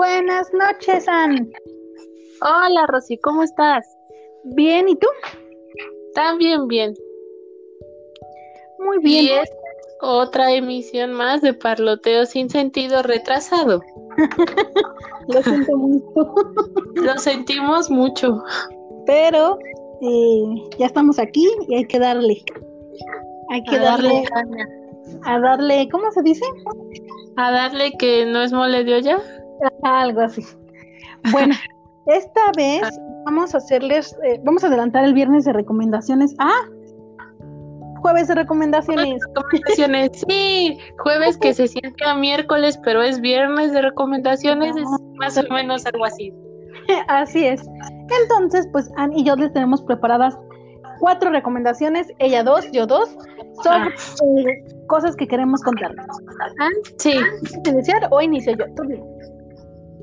Buenas noches, Ann. Hola, Rosy, ¿cómo estás? Bien, ¿y tú? También bien. Muy bien. Y es otra emisión más de Parloteo sin sentido retrasado. Lo siento mucho. Lo sentimos mucho. Pero eh, ya estamos aquí y hay que darle. Hay que A darle, caña. a darle, ¿cómo se dice? A darle que no es mole de olla. Algo así. Bueno, esta vez vamos a hacerles, eh, vamos a adelantar el viernes de recomendaciones. Ah, jueves de recomendaciones. Recomendaciones. Sí, jueves que se siente a miércoles, pero es viernes de recomendaciones, es más o menos algo así. Así es. Entonces, pues Ann y yo les tenemos preparadas cuatro recomendaciones, ella dos, yo dos, sobre eh, cosas que queremos contarles. Ah, sí. ¿Quieres iniciar o inicio yo? Tú dime.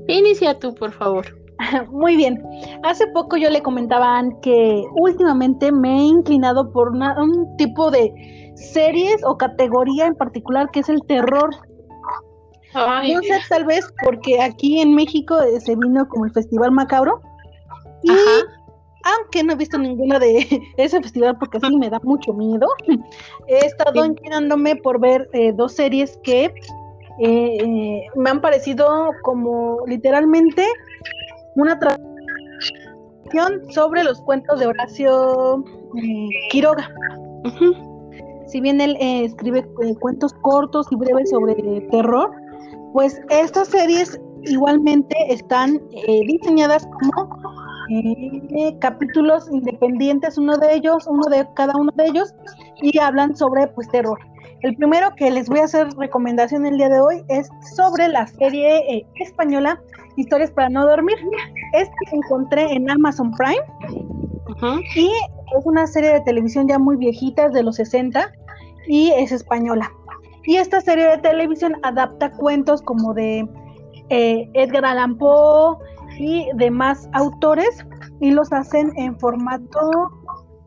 Inicia tú, por favor. Muy bien. Hace poco yo le comentaba a Ann que últimamente me he inclinado por una- un tipo de series o categoría en particular que es el terror. Ay, No sé, tal vez porque aquí en México eh, se vino como el Festival Macabro. Y Ajá. aunque no he visto ninguna de ese festival porque sí me da mucho miedo, he estado Sí. inclinándome por ver eh, dos series que eh, eh, me han parecido como literalmente una traducción sobre los cuentos de Horacio eh, Quiroga. Si bien él eh, escribe cuentos cortos y breves sobre terror, pues estas series igualmente están eh, diseñadas como eh, capítulos independientes, uno de ellos, uno de cada uno de ellos, y hablan sobre pues terror. El primero que les voy a hacer recomendación el día de hoy es sobre la serie eh, española Historias para no dormir. Esta que encontré en Amazon Prime y es una serie de televisión ya muy viejita, es de los 60 y es española. Y esta serie de televisión adapta cuentos como de eh, Edgar Allan Poe y demás autores y los hacen en formato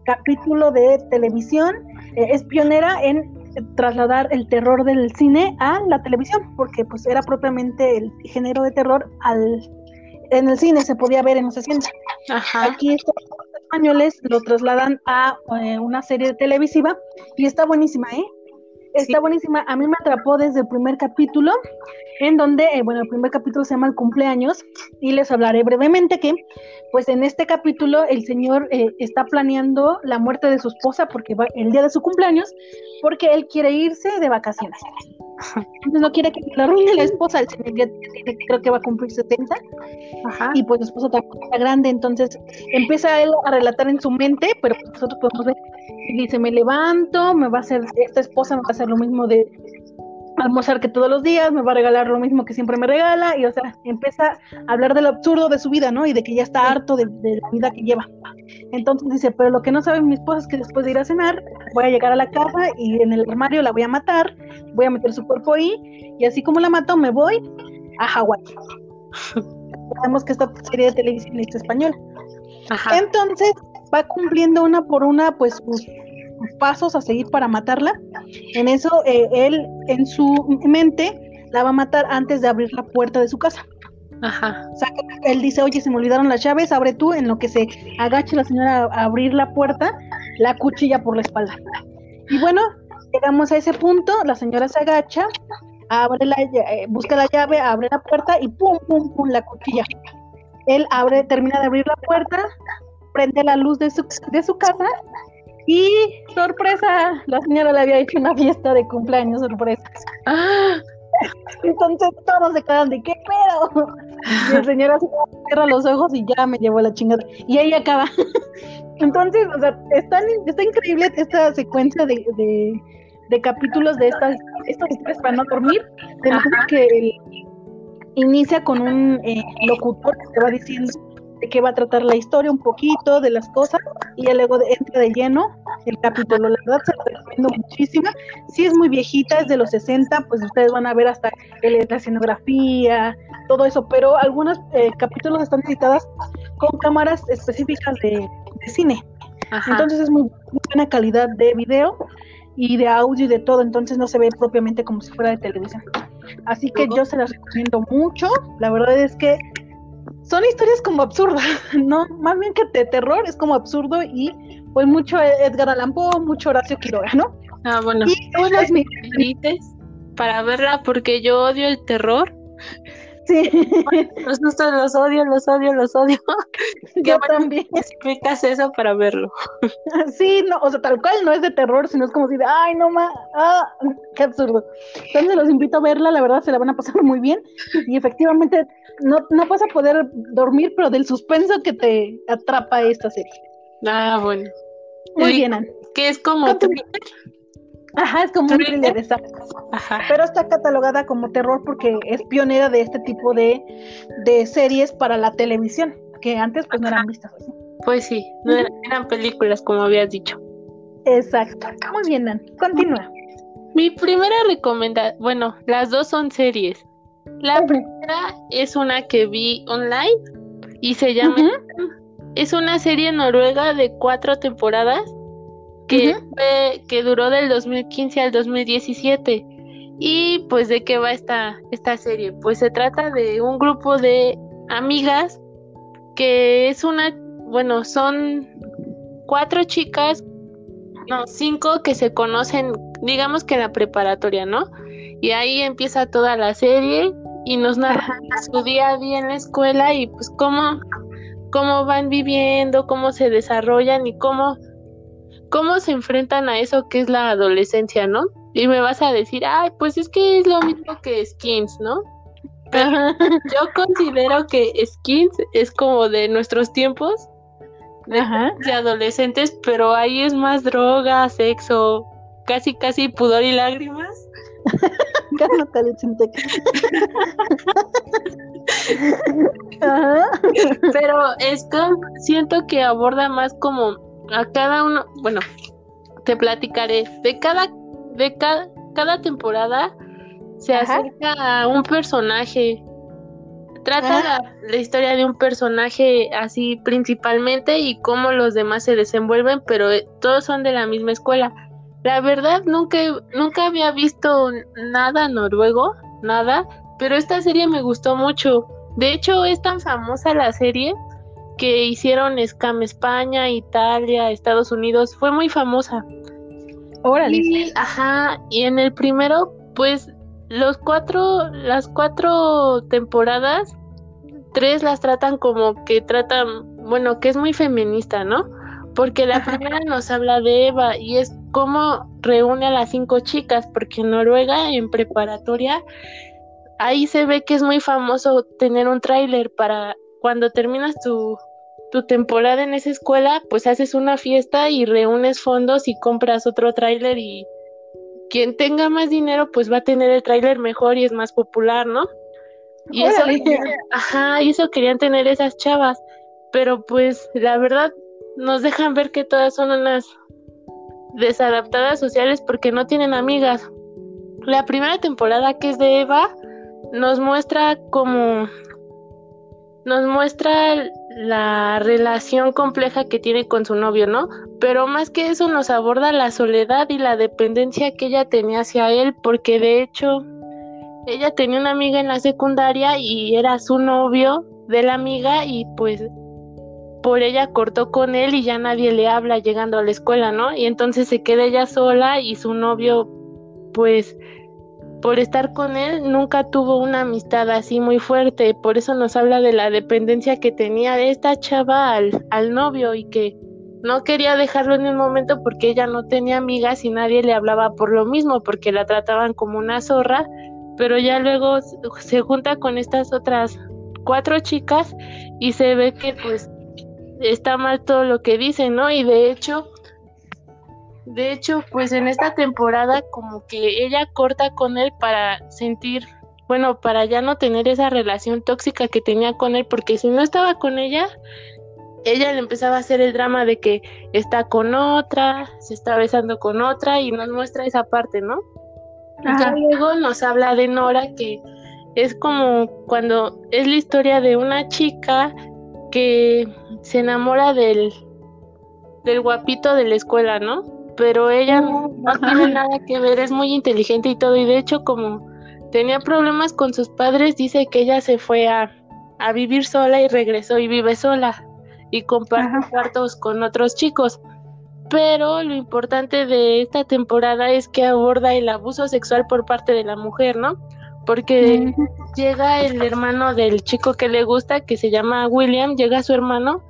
capítulo de televisión. Eh, es pionera en trasladar el terror del cine a la televisión, porque pues era propiamente el género de terror al en el cine se podía ver en los 60. Ajá. Aquí estos españoles lo trasladan a eh, una serie televisiva y está buenísima, ¿eh? Está Sí. buenísima. A mí me atrapó desde el primer capítulo, en donde, eh, bueno, el primer capítulo se llama El cumpleaños y les hablaré brevemente que, pues en este capítulo el señor eh, está planeando la muerte de su esposa porque va el día de su cumpleaños, porque él quiere irse de vacaciones. Entonces no quiere que le arruine la esposa, el señor ya tiene- creo que va a cumplir 70 Ajá. y pues su esposa también está grande, entonces empieza él a relatar en su mente, pero nosotros podemos ver, y dice, me levanto, me va a hacer, esta esposa me va a hacer lo mismo de almorzar que todos los días, me va a regalar lo mismo que siempre me regala, y o sea, empieza a hablar de lo absurdo de su vida, ¿no? Y de que ya está harto de, de la vida que lleva. Entonces dice, pero lo que no sabe mi esposa es que después de ir a cenar, voy a llegar a la casa y en el armario la voy a matar, voy a meter su cuerpo ahí, y así como la mato, me voy a Hawái. Sabemos que esta serie de televisión es española. Ajá. Entonces va cumpliendo una por una pues sus pasos a seguir para matarla. En eso eh, él en su mente la va a matar antes de abrir la puerta de su casa. Ajá. O sea, él dice, oye, se me olvidaron las llaves, abre tú, en lo que se agacha la señora a abrir la puerta, la cuchilla por la espalda. Y bueno, llegamos a ese punto, la señora se agacha, abre la, eh, busca la llave, abre la puerta y pum, pum, pum, la cuchilla. Él abre, termina de abrir la puerta, prende la luz de su, de su casa y sorpresa, la señora le había hecho una fiesta de cumpleaños sorpresa. Ah, Entonces todos se quedan de qué pedo. Y el señor así cierra los ojos y ya me llevó la chingada. Y ahí acaba. Entonces, o sea, está, está increíble esta secuencia de, de, de capítulos de estas, estas historias para no dormir. Manera que inicia con un eh, locutor que te va diciendo de qué va a tratar la historia un poquito, de las cosas, y ya luego entra de lleno el capítulo. La verdad se lo recomiendo muchísimo. Sí es muy viejita, es de los 60, pues ustedes van a ver hasta el- la escenografía, todo eso, pero algunos eh, capítulos están editadas con cámaras específicas de, de cine. ajá. Entonces es muy, muy buena calidad de video y de audio y de todo, entonces no se ve propiamente como si fuera de televisión. Así que yo se las recomiendo mucho. La verdad es que son historias como absurdas, ¿no? Más bien que de terror, es como absurdo y pues mucho Edgar Allan Poe, mucho Horacio Quiroga, ¿no? Ah, bueno. Y dices para verla porque yo odio el terror. Sí. Los sustos los odio, los odio, los odio. Yo también. Explicas eso para verlo. Sí, no, o sea, tal cual no es de terror, sino es como si de, ay, no más, ah, qué absurdo. Entonces los invito a verla, la verdad se la van a pasar muy bien y efectivamente no, no vas a poder dormir, pero del suspenso que te atrapa esta serie. Ah, bueno. Muy bien, Anne. Que es como Ajá, es como un thriller, exacto. Ajá. Pero está catalogada como terror porque es pionera de este tipo de, de series para la televisión, que antes pues no eran vistas así. Pues sí, no eran, películas como habías dicho. Exacto. Muy bien, Nan. Continúa. Mi primera recomendación, bueno, las dos son series. La primera es una que vi online y se llama... Es una serie noruega de cuatro temporadas que, que duró del 2015 al 2017. Y pues de qué va esta, esta serie? Pues se trata de un grupo de amigas que es una, bueno, son cuatro chicas, no, cinco que se conocen, digamos que en la preparatoria, ¿no? Y ahí empieza toda la serie y nos narra su día a día en la escuela y pues cómo, cómo van viviendo, cómo se desarrollan y cómo cómo se enfrentan a eso que es la adolescencia, ¿no? Y me vas a decir, ay, pues es que es lo mismo que Skins, ¿no? Pero yo considero que Skins es como de nuestros tiempos, de, adolescentes, pero ahí es más droga, sexo, casi, casi pudor y lágrimas. Pero esto siento que aborda más como a cada uno, bueno, te platicaré, de cada, de cada, cada temporada se acerca a un personaje. Trata la, historia de un personaje así principalmente y cómo los demás se desenvuelven, pero eh, todos son de la misma escuela. La verdad nunca, nunca había visto nada noruego, nada, pero esta serie me gustó mucho. De hecho, es tan famosa la serie que hicieron Scam España, Italia, Estados Unidos, fue muy famosa. Órale. Y, ajá, y en el primero, pues los cuatro, las cuatro temporadas, tres las tratan como que tratan, bueno, que es muy feminista, ¿no? Porque la primera nos habla de Eva y es cómo reúne a las cinco chicas, porque en Noruega, en preparatoria, ahí se ve que es muy famoso tener un tráiler para cuando terminas tu, tu temporada en esa escuela, pues haces una fiesta y reúnes fondos y compras otro tráiler y quien tenga más dinero pues va a tener el tráiler mejor y es más popular, ¿no? Y eso, ajá, y eso querían tener esas chavas, pero pues la verdad nos dejan ver que todas son unas desadaptadas sociales porque no tienen amigas. La primera temporada que es de Eva nos muestra como nos muestra la relación compleja que tiene con su novio, ¿no? Pero más que eso nos aborda la soledad y la dependencia que ella tenía hacia él, porque de hecho ella tenía una amiga en la secundaria y era su novio de la amiga y pues por ella cortó con él y ya nadie le habla llegando a la escuela, ¿no? Y entonces se queda ella sola y su novio pues por estar con él nunca tuvo una amistad así muy fuerte, por eso nos habla de la dependencia que tenía esta chava al, al novio y que no quería dejarlo en un momento porque ella no tenía amigas y nadie le hablaba por lo mismo, porque la trataban como una zorra, pero ya luego se junta con estas otras cuatro chicas y se ve que pues está mal todo lo que dicen, ¿no? Y de hecho de hecho, pues en esta temporada como que ella corta con él para sentir, bueno, para ya no tener esa relación tóxica que tenía con él, porque si no estaba con ella, ella le empezaba a hacer el drama de que está con otra, se está besando con otra y nos muestra esa parte, ¿no? Y luego nos habla de Nora que es como cuando es la historia de una chica que se enamora del del guapito de la escuela, ¿no? Pero ella no, tiene nada que ver, es muy inteligente y todo, y de hecho como tenía problemas con sus padres, dice que ella se fue a, a vivir sola y regresó y vive sola y comparte cuartos con otros chicos. Pero lo importante de esta temporada es que aborda el abuso sexual por parte de la mujer, ¿no? Porque llega el hermano del chico que le gusta, que se llama William, llega su hermano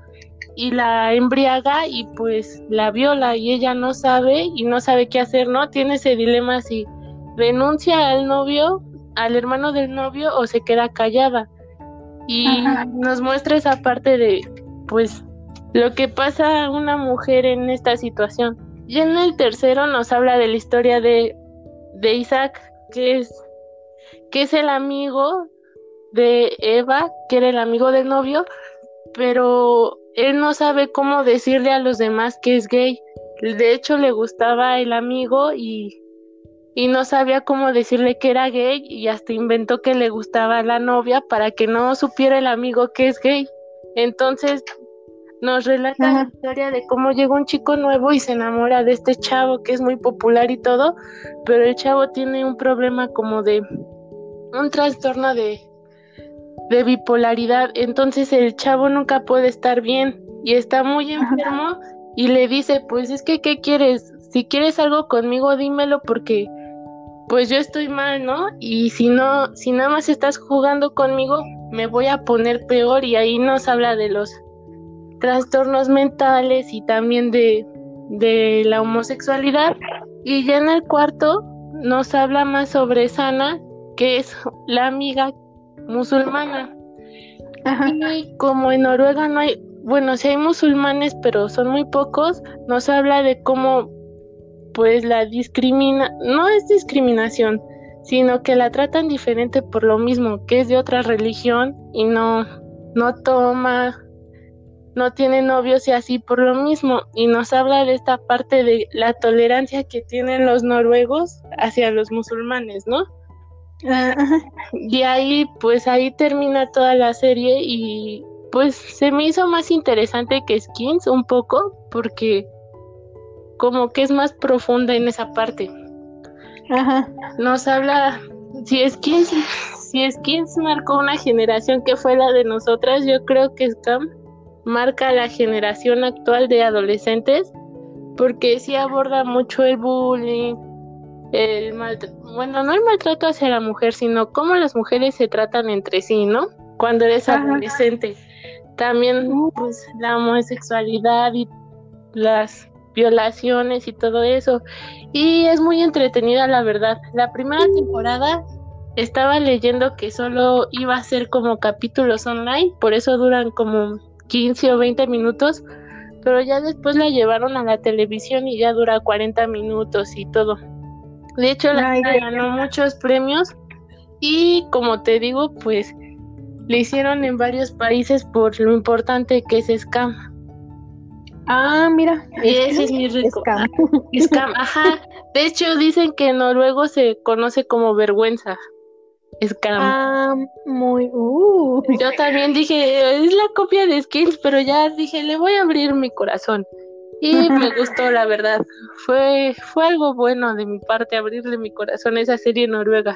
y la embriaga y pues la viola y ella no sabe y no sabe qué hacer, ¿no? Tiene ese dilema si renuncia al novio, al hermano del novio o se queda callada. Y nos muestra esa parte de pues lo que pasa a una mujer en esta situación. Y en el tercero nos habla de la historia de, de Isaac, que es, que es el amigo de Eva, que era el amigo del novio, pero él no sabe cómo decirle a los demás que es gay. De hecho, le gustaba el amigo y, y no sabía cómo decirle que era gay y hasta inventó que le gustaba la novia para que no supiera el amigo que es gay. Entonces nos relata la historia de cómo llega un chico nuevo y se enamora de este chavo que es muy popular y todo, pero el chavo tiene un problema como de un trastorno de, de bipolaridad, entonces el chavo nunca puede estar bien y está muy enfermo y le dice, pues es que, ¿qué quieres? Si quieres algo conmigo, dímelo porque pues yo estoy mal, ¿no? Y si no, si nada más estás jugando conmigo, me voy a poner peor y ahí nos habla de los trastornos mentales y también de, de la homosexualidad. Y ya en el cuarto nos habla más sobre Sana, que es la amiga musulmana. Y como en Noruega no hay, bueno, sí hay musulmanes, pero son muy pocos, nos habla de cómo pues la discrimina, no es discriminación, sino que la tratan diferente por lo mismo, que es de otra religión y no, no toma no tiene novios y así por lo mismo. Y nos habla de esta parte de la tolerancia que tienen los noruegos hacia los musulmanes, ¿no? Ah, y ahí, pues ahí termina toda la serie y pues se me hizo más interesante que Skins un poco porque como que es más profunda en esa parte. Ajá. Nos habla, si Skins, si Skins marcó una generación que fue la de nosotras, yo creo que Scam marca la generación actual de adolescentes porque sí aborda mucho el bullying, el maltrato, bueno, no el maltrato hacia la mujer, sino cómo las mujeres se tratan entre sí, ¿no? Cuando eres adolescente. También pues la homosexualidad y las violaciones y todo eso. Y es muy entretenida, la verdad. La primera temporada estaba leyendo que solo iba a ser como capítulos online, por eso duran como 15 o 20 minutos, pero ya después la llevaron a la televisión y ya dura 40 minutos y todo. De hecho, la ganó muchos premios y como te digo, pues le hicieron en varios países por lo importante que es Scam. Ah, mira. Ese es mi rico. Scam. Scam, ajá. De hecho, dicen que en noruego se conoce como vergüenza. Scam. Ah, muy. Uh. Yo también dije, es la copia de Skills, pero ya dije, le voy a abrir mi corazón. Y me gustó, la verdad. Fue, fue algo bueno de mi parte abrirle mi corazón a esa serie noruega.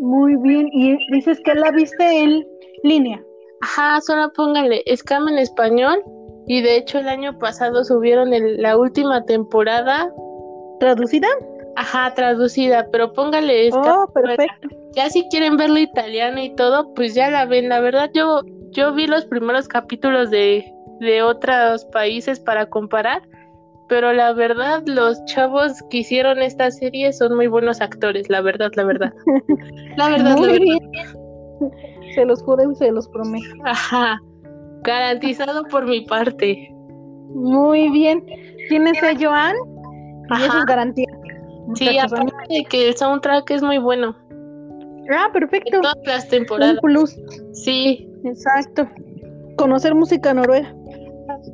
Muy bien. ¿Y dices que la viste en línea? Ajá, solo póngale Scam en español. Y de hecho, el año pasado subieron la última temporada. ¿Traducida? Ajá, traducida, pero póngale esta. Oh, perfecto. Ya si quieren verlo italiana y todo, pues ya la ven. La verdad, yo, yo vi los primeros capítulos de, de otros países para comparar, pero la verdad, los chavos que hicieron esta serie son muy buenos actores, la verdad, la verdad. La verdad, la verdad. Se los juro y se los prometo. Ajá, garantizado por mi parte. Muy bien. ¿Tienes a Joan? Y eso es garantía. Sí, aparte de que el soundtrack es muy bueno. Ah, perfecto. En todas las temporadas. Un plus. Sí. Exacto. Conocer música noruega.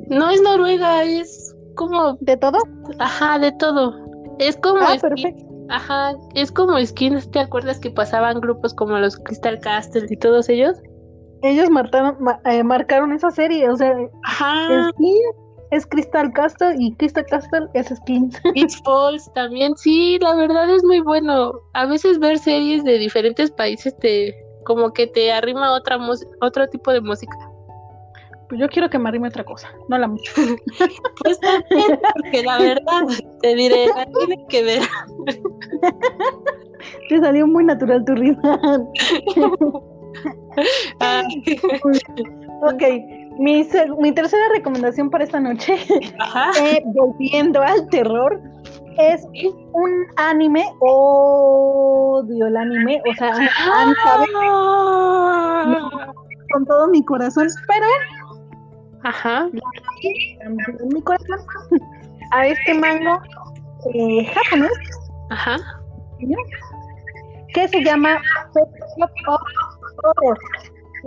No es noruega, es como... ¿De todo? Ajá, de todo. Es como... Ah, perfecto. Ajá, es como skins, ¿te acuerdas que pasaban grupos como los Crystal Castle y todos ellos? Ellos marcaron, eh, marcaron esa serie, o sea, Ajá. Skins es Crystal Castle y Crystal Castle es Skin. It's Falls también, sí, la verdad es muy bueno. A veces ver series de diferentes países te como que te arrima otra otro tipo de música. Pues yo quiero que me arrime otra cosa, no la mucho. pues también, porque la verdad, te diré, la tiene que ver. te salió muy natural tu rima. Ah. ok, mi, mi, tercera recomendación para esta noche, eh, volviendo al terror, es un anime, odio el anime, o sea, ah. con todo mi corazón, pero Ajá. mi corazón a este mango eh, japonés. Ajá. Que se llama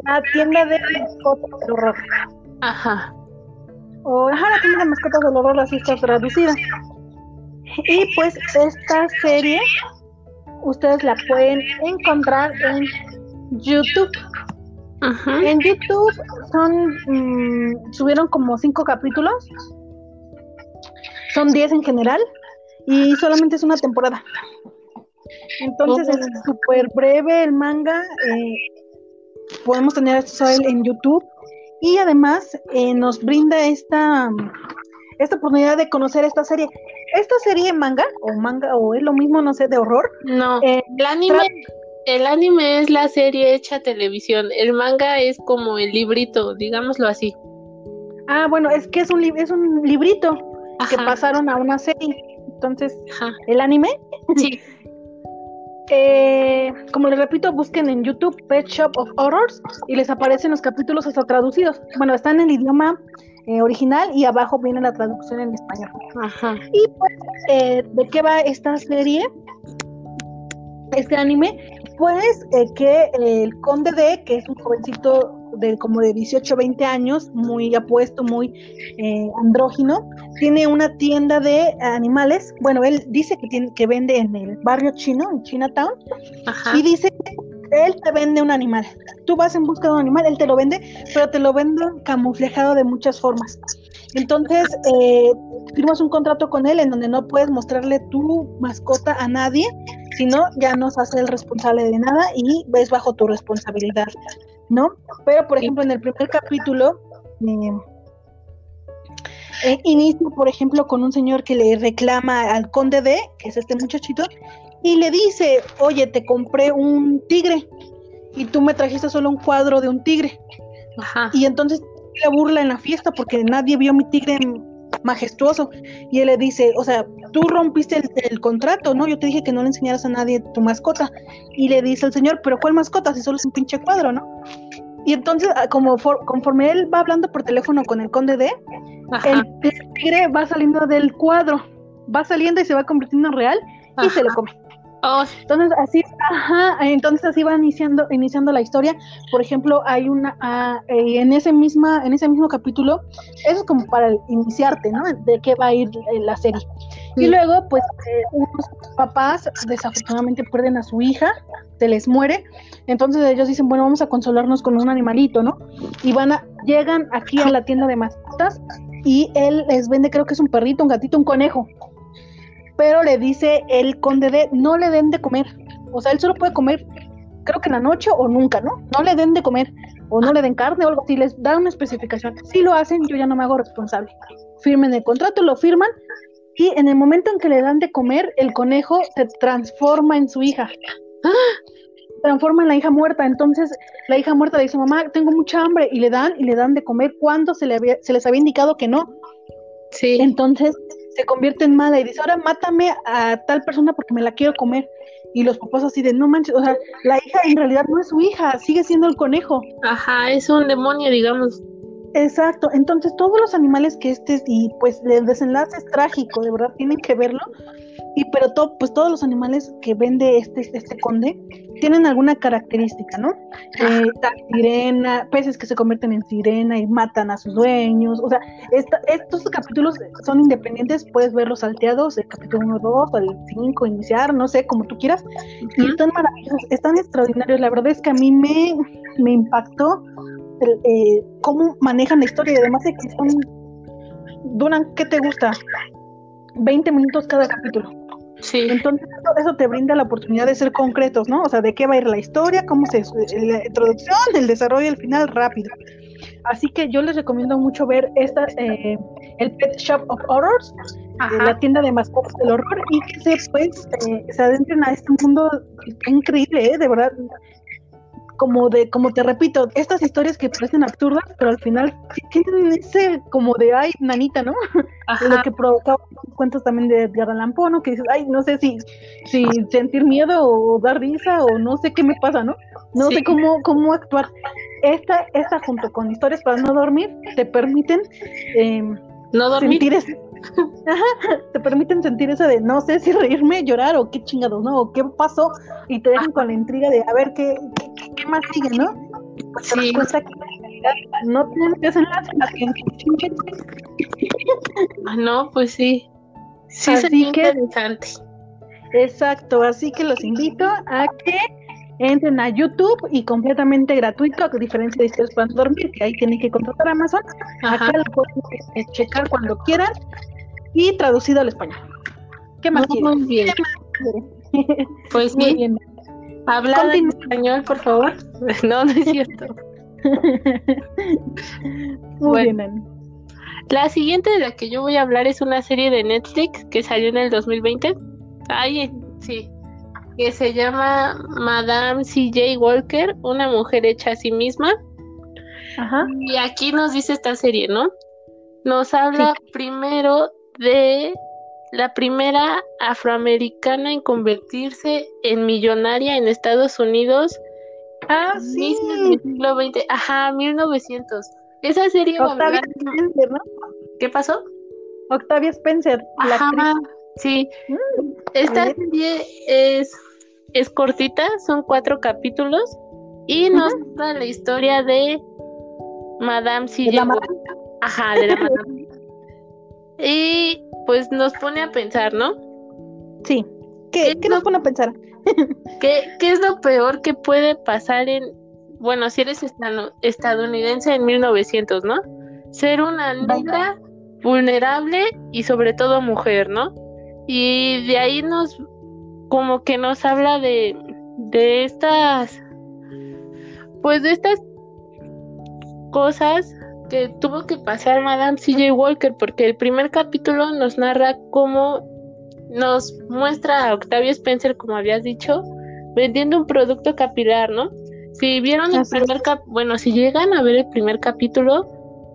La tienda de mascotas del horror. Ajá. O ajá, la tienda de mascotas del horror, así está traducida. Y pues esta serie ustedes la pueden encontrar en YouTube. En YouTube son mm, subieron como cinco capítulos. Son diez en general y solamente es una temporada. Entonces es oh. súper breve el manga. Eh, podemos tener esto en YouTube y además eh, nos brinda esta esta oportunidad de conocer esta serie. Esta serie manga o manga o es lo mismo, no sé, de horror. No, eh, el anime el anime es la serie hecha televisión, el manga es como el librito, digámoslo así. Ah, bueno, es que es un, es un librito que pasaron a una serie. Entonces, ¿el anime? Sí. eh, como les repito, busquen en YouTube Pet Shop of Horrors y les aparecen los capítulos hasta traducidos. Bueno, están en el idioma eh, original y abajo viene la traducción en español. Ajá. Y pues, eh, ¿de qué va esta serie? Este anime pues que el conde D, que es un jovencito de como de 18, 20 años, muy apuesto, muy eh, andrógino, tiene una tienda de animales. Bueno, él dice que tiene que vende en el barrio chino, en Chinatown, y dice que él te vende un animal. Tú vas en busca de un animal, él te lo vende, pero te lo vende camuflejado de muchas formas. Entonces, eh, firmas un contrato con él en donde no puedes mostrarle tu mascota a nadie, sino ya no se hace el responsable de nada y ves bajo tu responsabilidad, ¿no? Pero, por ejemplo, en el primer capítulo, eh, eh, inicia, por ejemplo, con un señor que le reclama al conde de, que es este muchachito, y le dice, oye, te compré un tigre y tú me trajiste solo un cuadro de un tigre. Ajá. Y entonces le burla en la fiesta porque nadie vio mi tigre majestuoso. Y él le dice, o sea, tú rompiste el, contrato, ¿no? Yo te dije que no le enseñaras a nadie tu mascota. Y le dice el señor, pero ¿cuál mascota? Si solo es un pinche cuadro, ¿no? Y entonces, ah, como conforme él va hablando por teléfono con el conde de, el, tigre va saliendo del cuadro, va saliendo y se va convirtiendo en real y se lo come. Oh. Entonces así, ajá, entonces así va iniciando, iniciando la historia. Por ejemplo, hay una ah, eh, en ese misma, en ese mismo capítulo, eso es como para iniciarte, ¿no? De qué va a ir eh, la serie. Y luego, pues, eh, unos papás desafortunadamente pierden a su hija, se les muere, entonces ellos dicen, bueno, vamos a consolarnos con un animalito, ¿no? Y van a, llegan aquí a la tienda de mascotas y él les vende, creo que es un perrito, un gatito, un conejo pero le dice el conde de no le den de comer. O sea, él solo puede comer, creo que en la noche o nunca, ¿no? No le den de comer o no le den carne o algo así, les dan una especificación. Si lo hacen, yo ya no me hago responsable. Firmen el contrato, lo firman y en el momento en que le dan de comer, el conejo se transforma en su hija. Se transforma en la hija muerta. Entonces, la hija muerta le dice, mamá, tengo mucha hambre, y le dan, y le dan de comer cuando se, le había, se les había indicado que no. Sí. Entonces, se convierte en mala y dice, ahora mátame a tal persona porque me la quiero comer. Y los papás así de, no manches, o sea, la hija en realidad no es su hija, sigue siendo el conejo. Ajá, es un demonio, digamos. Exacto, entonces todos los animales que este, y pues el desenlace es trágico, de verdad, tienen que verlo, y pero todo, pues todos los animales que vende este, este conde tienen alguna característica, ¿no? Eh, sirena, peces que se convierten en sirena y matan a sus dueños. O sea, estos capítulos son independientes, puedes verlos salteados, el capítulo 1, 2, el 5, iniciar, no sé, como tú quieras. Y están maravillosos, están extraordinarios. La verdad es que a mí me, me impactó eh, cómo manejan la historia y además de que son duran, ¿qué te gusta? 20 minutos cada capítulo. Sí. Entonces, eso, te brinda la oportunidad de ser concretos, ¿no? O sea, de qué va a ir la historia, cómo se. la introducción, el desarrollo, el final rápido. Así que yo les recomiendo mucho ver esta, eh, el Pet Shop of Horrors, eh, la tienda de mascotas del horror, y que se, pues, eh, se adentren a este mundo increíble, ¿eh? De verdad como de, como te repito, estas historias que parecen absurdas, pero al final tienen ese como de ay, nanita, ¿no? Lo que provocaba cuentos también de, de ¿no? Que dices, ay, no sé si, si sentir miedo o dar risa o no sé qué me pasa, ¿no? No sé cómo, cómo actuar. Esta, esta junto con historias para no dormir te permiten eh, no dormir. sentir ese, te permiten sentir eso de no sé si reírme, llorar o qué chingados, ¿no? O qué pasó y te dejan con la intriga de a ver qué, qué, más sigue, ¿no? Sí. no tienen desenlace más que ah, no, pues sí. Sí, así que, interesante. Exacto, así que los invito a que entren a YouTube y completamente gratuito, a diferencia de ustedes para dormir, que ahí tienen que contratar a Amazon. Acá lo pueden checar cuando quieran y traducido al español. ¿Qué más? Muy, bien. Pues muy bien. Habla en español, por favor. No, no es cierto. muy bien. La siguiente de la que yo voy a hablar es una serie de Netflix que salió en el 2020. Ay, sí. Que se llama Madame C.J. Walker, una mujer hecha a sí misma. Ajá. Y aquí nos dice esta serie, ¿no? Nos habla primero de la primera afroamericana en convertirse en millonaria en Estados Unidos. Ah, sí. el siglo XX. Ajá, 1900. Esa serie Octavia Spencer, ¿no? ¿Qué pasó? Octavia Spencer. Ajá, sí. Mm, Esta serie es, es cortita, son cuatro capítulos y nos da la historia de Madame C. Ajá, de la Madame. Y pues nos pone a pensar, ¿no? Sí. ¿Qué, ¿Qué, nos pone a pensar? ¿Qué, ¿Qué es lo peor que puede pasar en, bueno, si eres estadounidense en 1900, ¿no? Ser una negra vulnerable y sobre todo mujer, ¿no? Y de ahí nos, como que nos habla de, de estas, pues de estas cosas que tuvo que pasar Madame CJ Walker, porque el primer capítulo nos narra cómo nos muestra a Octavia Spencer, como habías dicho, vendiendo un producto capilar, ¿no? Si vieron el primer cap bueno, si llegan a ver el primer capítulo,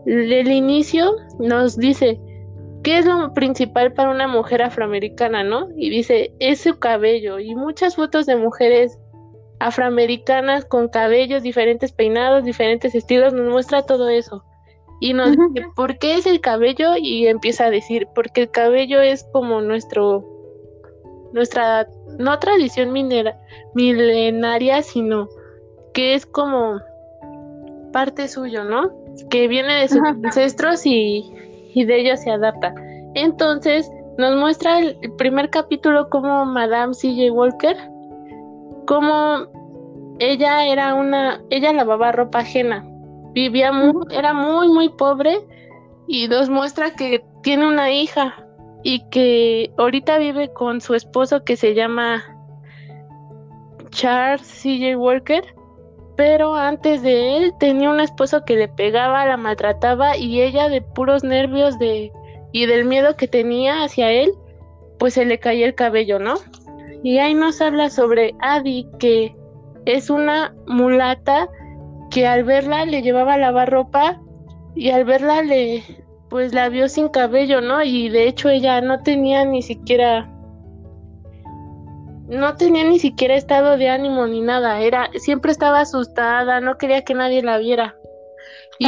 del inicio nos dice qué es lo principal para una mujer afroamericana, ¿no? Y dice, es su cabello y muchas fotos de mujeres afroamericanas con cabellos diferentes peinados, diferentes estilos, nos muestra todo eso y nos dice, ¿por qué es el cabello? Y empieza a decir, porque el cabello es como nuestro, nuestra, no tradición minera, milenaria, sino que es como parte suyo, ¿no? Que viene de sus ancestros y, y, de ellos se adapta. Entonces, nos muestra el, primer capítulo como Madame C.J. Walker, como ella era una, ella lavaba ropa ajena vivía muy, era muy, muy pobre y nos muestra que tiene una hija y que ahorita vive con su esposo que se llama Charles C.J. Walker, pero antes de él tenía un esposo que le pegaba, la maltrataba y ella de puros nervios de y del miedo que tenía hacia él, pues se le caía el cabello, ¿no? Y ahí nos habla sobre Adi, que es una mulata que al verla le llevaba a lavar ropa y al verla le pues la vio sin cabello, ¿no? Y de hecho ella no tenía ni siquiera no tenía ni siquiera estado de ánimo ni nada, era siempre estaba asustada, no quería que nadie la viera. Y,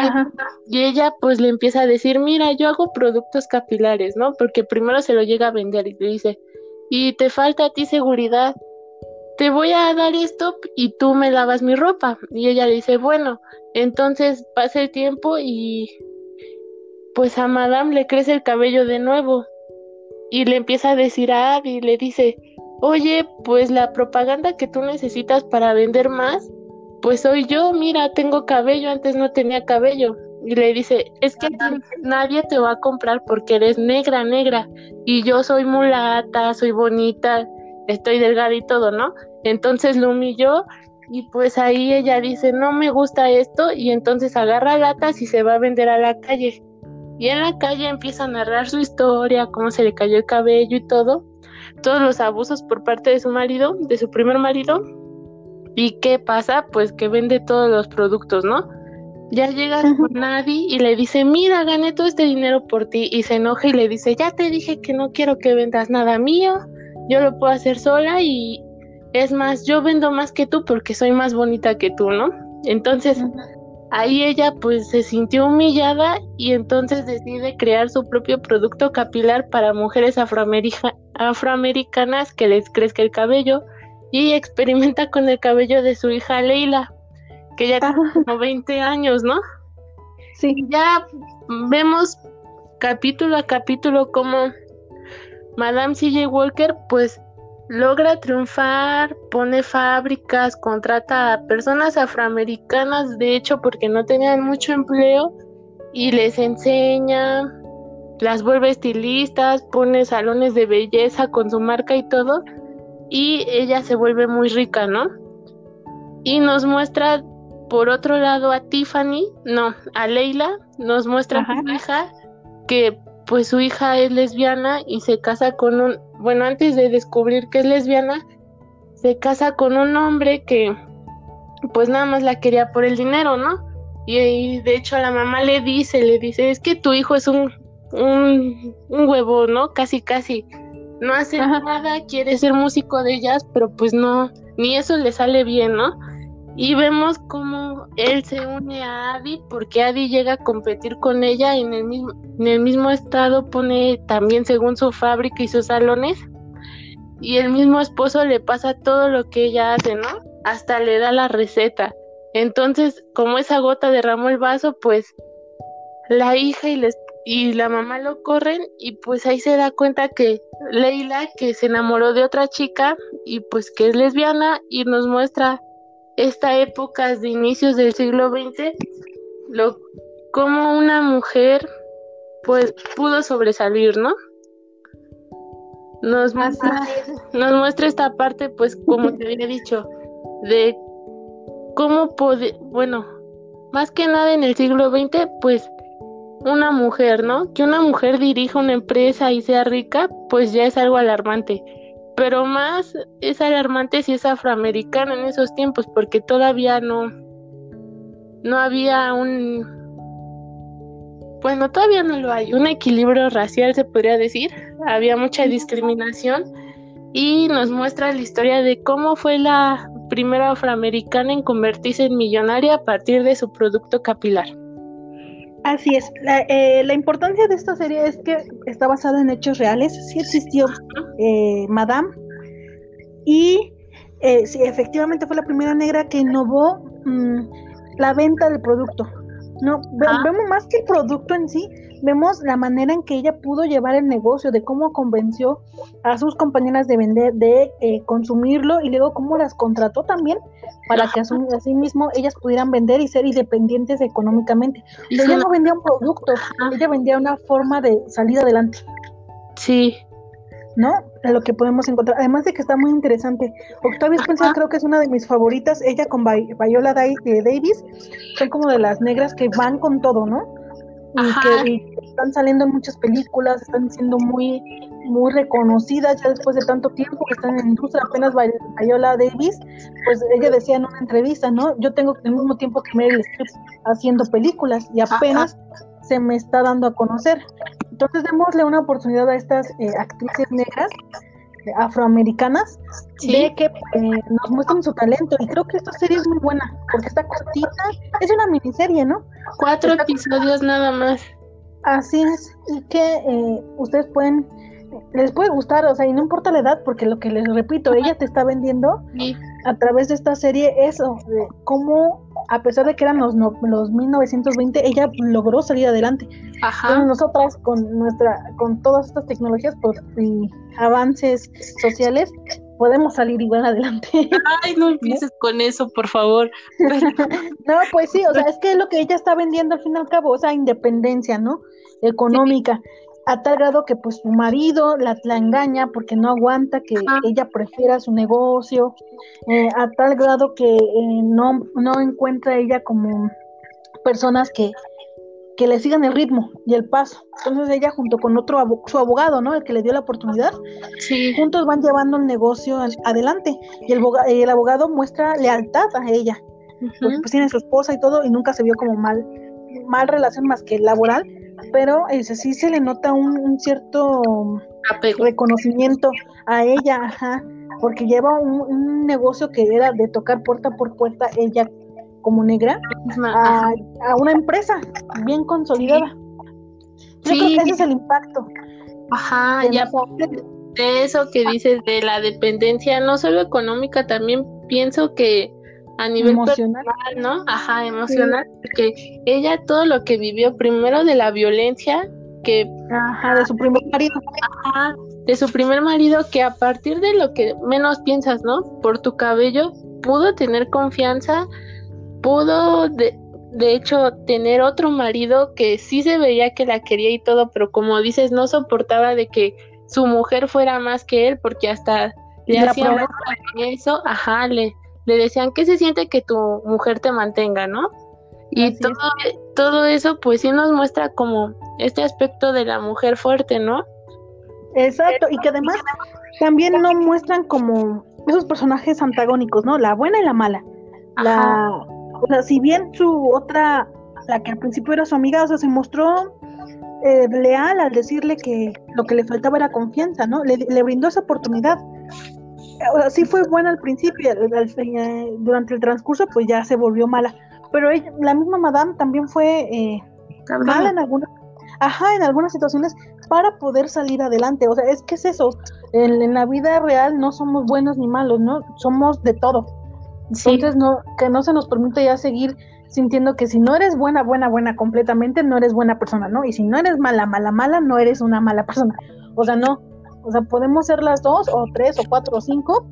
y, ella pues le empieza a decir, mira, yo hago productos capilares, ¿no? Porque primero se lo llega a vender y le dice, y te falta a ti seguridad te voy a dar esto y tú me lavas mi ropa. Y ella le dice, bueno, entonces pasa el tiempo y pues a Madame le crece el cabello de nuevo. Y le empieza a decir a Abby, le dice, oye, pues la propaganda que tú necesitas para vender más, pues soy yo, mira, tengo cabello, antes no tenía cabello. y le dice, es que nadie te va a comprar porque eres negra, negra, y yo soy mulata, soy bonita, estoy delgada y todo, ¿no? Entonces lo humilló y pues ahí ella dice, no me gusta esto, y entonces agarra latas y se va a vender a la calle. Y en la calle empieza a narrar su historia, cómo se le cayó el cabello y todo, todos los abusos por parte de su marido, de su primer marido. ¿Y qué pasa? Pues que vende todos los productos, ¿no? Ya llega con nadie y le dice, mira, gané todo este dinero por ti. Y se enoja y le dice, ya te dije que no quiero que vendas nada mío, yo lo puedo hacer sola y es más, yo vendo más que tú porque soy más bonita que tú, ¿no? Entonces, ahí ella pues se sintió humillada y entonces decide crear su propio producto capilar para mujeres afroamericanas que les crezca el cabello y experimenta con el cabello de su hija Leila, que ya tiene como 20 años, ¿no? Sí. ya vemos capítulo a capítulo como Madame CJ Walker pues logra triunfar, pone fábricas, contrata a personas afroamericanas, de hecho, porque no tenían mucho empleo, y les enseña, las vuelve estilistas, pone salones de belleza con su marca y todo, y ella se vuelve muy rica, ¿no? Y nos muestra, por otro lado, a Tiffany, no, a Leila, nos muestra a su hija, que pues su hija es lesbiana y se casa con un, bueno, antes de descubrir que es lesbiana, se casa con un hombre que pues nada más la quería por el dinero, ¿no? Y, de hecho la mamá le dice, le dice, es que tu hijo es un, un, un huevo, ¿no? Casi, casi. No hace nada, quiere ser músico de jazz, pero pues no, ni eso le sale bien, ¿no? Y vemos cómo él se une a Adi porque Adi llega a competir con ella en el mismo, en el mismo estado, pone también según su fábrica y sus salones. Y el mismo esposo le pasa todo lo que ella hace, ¿no? Hasta le da la receta. Entonces, como esa gota derramó el vaso, pues la hija y, les, y la mamá lo corren y pues ahí se da cuenta que Leila, que se enamoró de otra chica y pues que es lesbiana y nos muestra esta época de inicios del siglo XX, lo, como una mujer pues pudo sobresalir, ¿no? Nos muestra, nos muestra esta parte, pues como te había dicho, de cómo puede, bueno, más que nada en el siglo XX, pues una mujer, ¿no? Que una mujer dirija una empresa y sea rica, pues ya es algo alarmante pero más es alarmante si es afroamericana en esos tiempos, porque todavía no, no había un, bueno, todavía no lo hay, un equilibrio racial se podría decir, había mucha discriminación y nos muestra la historia de cómo fue la primera afroamericana en convertirse en millonaria a partir de su producto capilar. Así es. La, eh, la, importancia de esta serie es que está basada en hechos reales. Sí existió eh, Madame. Y eh, sí, efectivamente fue la primera negra que innovó mm, la venta del producto. No, ah. vemos más que el producto en sí, vemos la manera en que ella pudo llevar el negocio, de cómo convenció a sus compañeras de vender, de eh, consumirlo y luego cómo las contrató también para que así mismo ellas pudieran vender y ser independientes económicamente. ella no vendía un producto, ella vendía una forma de salir adelante. Sí. ¿No? Lo que podemos encontrar. Además de que está muy interesante. Octavia Spencer creo que es una de mis favoritas. Ella con Viola eh, Davis son como de las negras que van con todo, ¿no? y que están saliendo en muchas películas, están siendo muy muy reconocidas ya después de tanto tiempo que están en la industria, apenas Viola Davis, pues ella decía en una entrevista, ¿no? Yo tengo el mismo tiempo que Meryl Streep haciendo películas y apenas se me está dando a conocer. Entonces démosle una oportunidad a estas eh, actrices negras afroamericanas de que eh, nos muestren su talento. Y creo que esta serie es muy buena porque está cortita, es una miniserie, ¿no? Cuatro episodios nada más. Así es, y que eh, ustedes pueden, les puede gustar, o sea, y no importa la edad, porque lo que les repito, ella te está vendiendo a través de esta serie eso, de cómo, a pesar de que eran los, los 1920, ella logró salir adelante. Ajá. nosotras con nuestra, con todas estas tecnologías pues, y avances sociales, podemos salir igual adelante. Ay, no empieces con eso, por favor. no, pues sí, o sea, es que es lo que ella está vendiendo al fin y al cabo, esa independencia, ¿no? Económica. A tal grado que pues su marido la, la engaña porque no aguanta que ella prefiera su negocio, eh, a tal grado que eh, no, no encuentra ella como personas que, que le sigan el ritmo y el paso. Entonces ella junto con otro su abogado, ¿no? El que le dio la oportunidad, sí. juntos van llevando el negocio adelante y el, el abogado muestra lealtad a ella. Pues tiene su esposa y todo y nunca se vio como mal mal relación más que laboral, pero ese sí se le nota un, cierto reconocimiento a ella, ajá, porque lleva un, negocio que era de tocar puerta por puerta ella como negra a, una empresa bien consolidada. Yo creo que ese es el impacto. Ajá, ya de eso que dices de la dependencia, no solo económica, también pienso que a nivel emocional, ¿no? Ajá, emocional, porque ella todo lo que vivió primero de la violencia que ajá, de su primer marido. Ajá, de su primer marido que a partir de lo que menos piensas, ¿no? Por tu cabello pudo tener confianza, pudo de, de hecho tener otro marido que sí se veía que la quería y todo, pero como dices, no soportaba de que su mujer fuera más que él porque hasta le hacía eso, ajá, le le decían, ¿qué se siente que tu mujer te mantenga, no? Y todo, todo eso pues sí nos muestra como este aspecto de la mujer fuerte, ¿no? Exacto, y que además también no muestran como esos personajes antagónicos, ¿no? La buena y la mala. La, o sea, si bien su otra, la que al principio era su amiga, o sea, se mostró eh, leal al decirle que lo que le faltaba era confianza, ¿no? Le, le brindó esa oportunidad sí fue buena al principio, durante el transcurso pues ya se volvió mala, pero la misma Madame también fue eh, mala en algunas, ajá, en algunas situaciones para poder salir adelante, o sea, es que es eso, en, la vida real no somos buenos ni malos, ¿no? Somos de todo. Entonces, no, que no se nos permite ya seguir sintiendo que si no eres buena, buena, buena completamente, no eres buena persona, ¿no? Y si no eres mala, mala, mala, no eres una mala persona. O sea, no, o sea, podemos ser las dos o tres o cuatro o cinco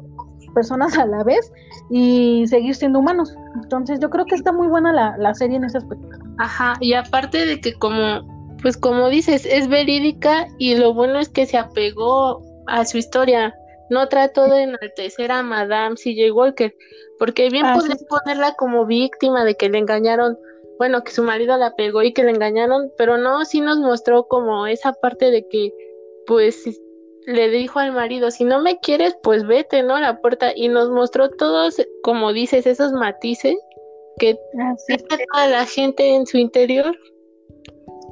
personas a la vez y seguir siendo humanos. Entonces yo creo que está muy buena la, la serie en ese aspecto. Ajá, y aparte de que como, pues como dices, es verídica y lo bueno es que se apegó a su historia. No trató de enaltecer a Madame C.J. Walker, porque bien ah, ponerla como víctima de que le engañaron, bueno, que su marido la pegó y que le engañaron, pero no, sí nos mostró como esa parte de que, pues, le dijo al marido, si no me quieres, pues vete, ¿no? A la puerta. Y nos mostró todos, como dices, esos matices que tiene toda la gente en su interior.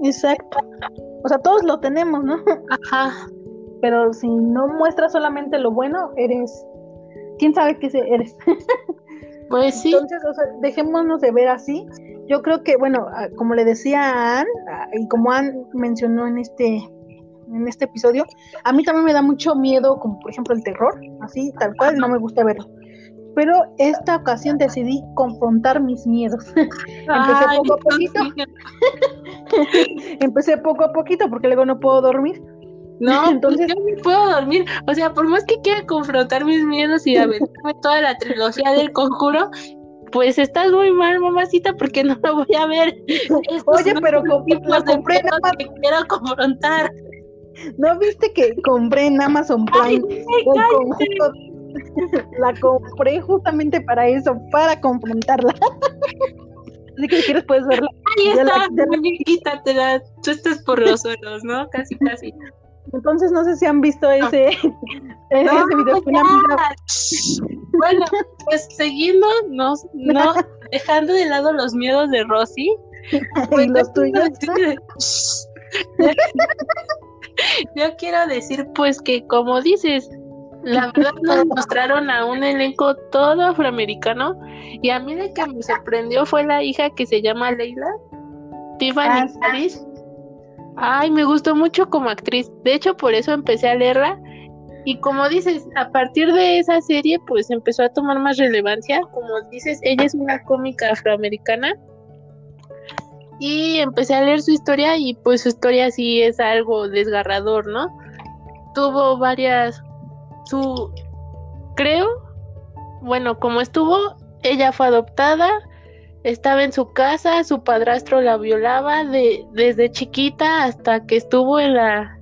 Exacto. O sea, todos lo tenemos, ¿no? Ajá. Pero si no muestras solamente lo bueno, eres... ¿Quién sabe qué eres? pues sí. Entonces, o sea, dejémonos de ver así. Yo creo que, bueno, como le decía a Anne, y como Anne mencionó en este en este episodio, a mí también me da mucho miedo, como por ejemplo el terror, así, tal cual, no me gusta verlo. Pero esta ocasión decidí confrontar mis miedos. Empecé poco a poquito. Empecé poco a poquito porque luego no puedo dormir. No, pues entonces yo no puedo dormir. O sea, por más que quiera confrontar mis miedos y aventarme toda la trilogía del conjuro, pues estás muy mal, mamacita, porque no lo voy a ver. Oye, pero compré que quiero confrontar. ¿No viste que compré en Amazon Prime La compré justamente para eso, para confrontarla. Así que si quieres puedes verla. Ahí está, la, tú estás por los suelos, ¿no? Casi, casi. Entonces no sé si han visto ese, ese video. Bueno, pues seguimos, no, no, dejando de lado los miedos de Rosy. Pues, los tuyos. Yo quiero decir, pues, que como dices, la verdad nos mostraron a un elenco todo afroamericano y a mí de que me sorprendió fue la hija que se llama Leila, Tiffany ah, Ay, me gustó mucho como actriz. De hecho, por eso empecé a leerla. Y como dices, a partir de esa serie, pues empezó a tomar más relevancia. Como dices, ella es una cómica afroamericana y empecé a leer su historia y pues su historia sí es algo desgarrador, ¿no? Tuvo varias, su, creo, bueno, como estuvo, ella fue adoptada, estaba en su casa, su padrastro la violaba de, desde chiquita hasta que estuvo en la,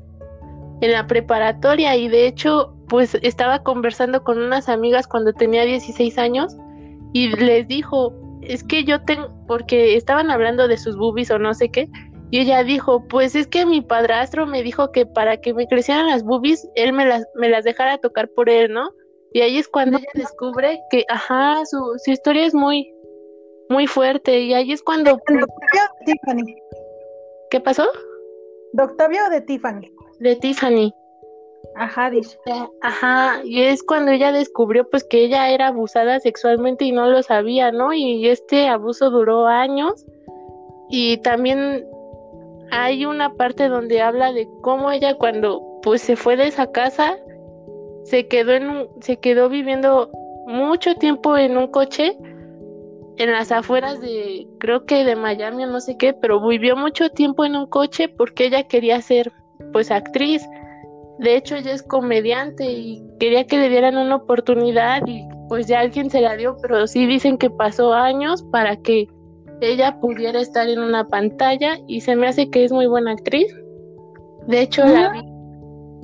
en la preparatoria y de hecho pues estaba conversando con unas amigas cuando tenía 16 años y les dijo, es que yo tengo, porque estaban hablando de sus boobies o no sé qué, y ella dijo, pues es que mi padrastro me dijo que para que me crecieran las boobies, él me las, me las dejara tocar por él, ¿no? Y ahí es cuando ella descubre que, ajá, su, su historia es muy, muy fuerte, y ahí es cuando... ¿De Octavio o de Tiffany? ¿Qué pasó? ¿De Octavio o de Tiffany? De Tiffany. Ajá, dice. Ajá, y es cuando ella descubrió pues que ella era abusada sexualmente y no lo sabía, ¿no? Y este abuso duró años y también hay una parte donde habla de cómo ella cuando pues se fue de esa casa se quedó en un, se quedó viviendo mucho tiempo en un coche en las afueras de creo que de Miami o no sé qué, pero vivió mucho tiempo en un coche porque ella quería ser pues actriz. De hecho ella es comediante y quería que le dieran una oportunidad y pues ya alguien se la dio, pero sí dicen que pasó años para que ella pudiera estar en una pantalla y se me hace que es muy buena actriz. De hecho la vi,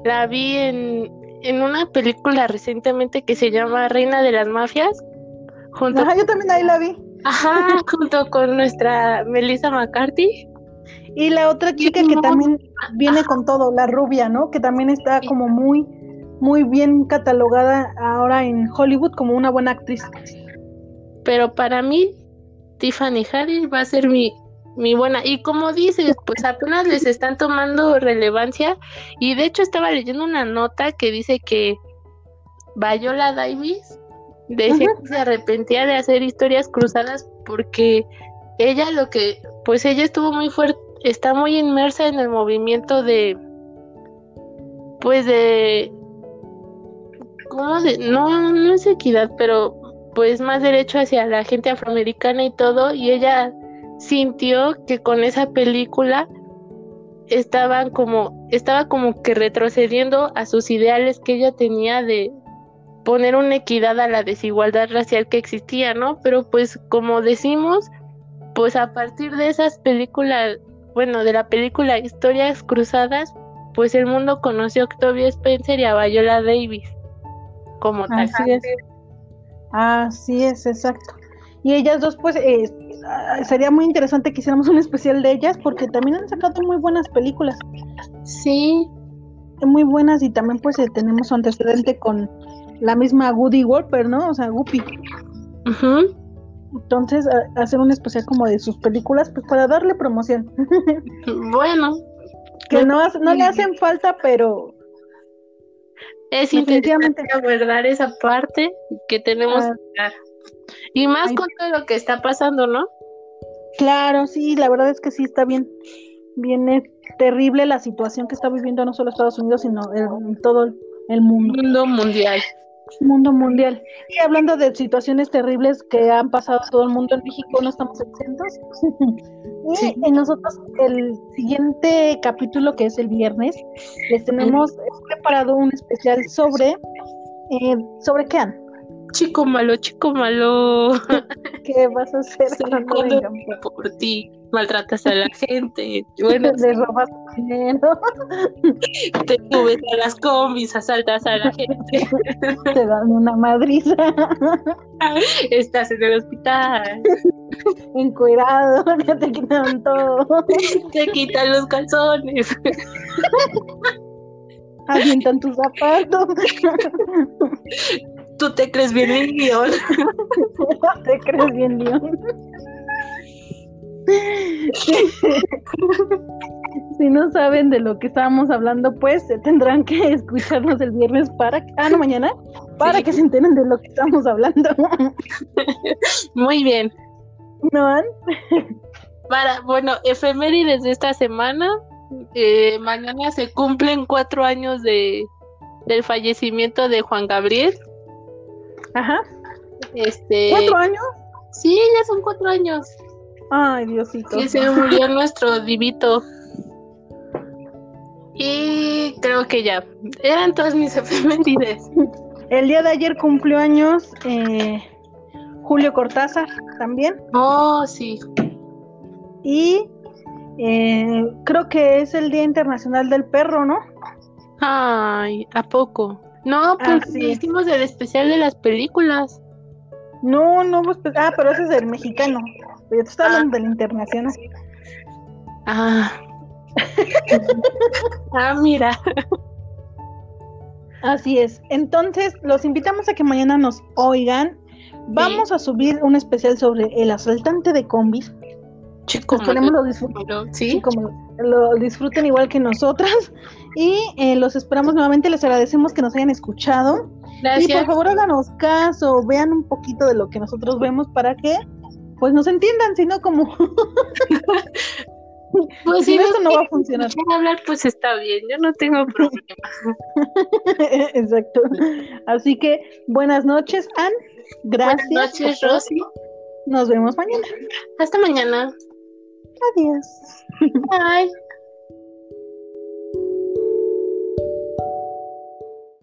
la vi en, en una película recientemente que se llama Reina de las Mafias. Junto Ajá, yo también ahí la vi. Ajá, junto con nuestra Melissa McCarthy. Y la otra chica que también viene con todo, la rubia, ¿no? Que también está como muy, muy bien catalogada ahora en Hollywood como una buena actriz. Pero para mí, Tiffany Haddish va a ser mi, mi buena. Y como dices, pues apenas les están tomando relevancia. Y de hecho estaba leyendo una nota que dice que Viola Davis decía que se arrepentía de hacer historias cruzadas porque ella lo que, pues ella estuvo muy fuerte, está muy inmersa en el movimiento de, pues de, ¿cómo de? No, no es equidad, pero pues más derecho hacia la gente afroamericana y todo, y ella sintió que con esa película estaban como, estaba como que retrocediendo a sus ideales que ella tenía de poner una equidad a la desigualdad racial que existía, ¿no? Pero pues como decimos, pues a partir de esas películas, bueno, de la película Historias Cruzadas, pues el mundo conoció a Octavia Spencer y a Viola Davis como tal. Así es. Así es, exacto. Y ellas dos, pues, eh, sería muy interesante que hiciéramos un especial de ellas porque también han sacado muy buenas películas. Sí. Muy buenas y también pues eh, tenemos antecedente con la misma Woody Wolper, ¿no? O sea, Guppy. Ajá. Entonces, a- hacer un especial como de sus películas, pues para darle promoción. Bueno, que no, no le hacen falta, pero es Definitivamente. abordar esa parte que tenemos Ah. que hablar. Y más Ay. con todo lo que está pasando, ¿no? claro, sí, la verdad es que sí está bien, bien eh, terrible la situación que está viviendo no solo Estados Unidos, sino el- todo el- el mundo. Mundo mundial. Mundo mundial. Y hablando de situaciones terribles que han pasado a todo el mundo en México, no estamos exentos. y Sí. en nosotros, el siguiente capítulo, que es el viernes, les tenemos preparado un especial sobre. Eh, ¿Sobre qué, Ann? Chico malo, chico malo. ¿Qué vas a hacer Soy cuando por ti. Maltratas a la gente. Bueno, Le robas dinero, te subes a las combis, asaltas a la gente. te dan una madriza, Estás en el hospital. encuerado, te quitan todo, Te quitan los calzones. avientan tus zapatos, Tú te crees bien niño. te crees bien león. Si no saben de lo que estábamos hablando, pues tendrán que escucharnos el viernes para, ah, no, mañana, para Sí. que se enteren de lo que estamos hablando. Muy bien. ¿No? Para, bueno, efemérides de esta semana. eh, mañana se cumplen cuatro años de del fallecimiento de Juan Gabriel. Ajá. Este, ¿Cuatro años? sí, ya son cuatro años Ay, Diosito. que se murió nuestro divito. Y creo que ya eran todas mis efemérides. El día de ayer cumplió años eh, Julio Cortázar también. Oh, sí. Y eh, creo que es el Día Internacional del Perro, ¿no? Ay, ¿a poco? No, pues hicimos el especial de las películas. No, no, pues, ah, pero ese es el mexicano. Yo te estaba hablando del internacional. Ah. ah, mira. Así es. Entonces, los invitamos a que mañana nos oigan. Vamos a subir un especial sobre el asaltante de combis. Chicos, esperemos lo disfruten. ¿Sí? como lo disfruten igual que nosotras. Y eh, los esperamos nuevamente. Les agradecemos que nos hayan escuchado. Y por favor háganos caso, vean un poquito de lo que nosotros vemos para que pues nos entiendan, si no como Pues si esto no va a funcionar. Si hablar, pues está bien, yo no tengo problema. Exacto. Así que buenas noches, Ann. Gracias. Buenas noches, Rosy. Nos vemos mañana. Hasta mañana. Adiós. Bye.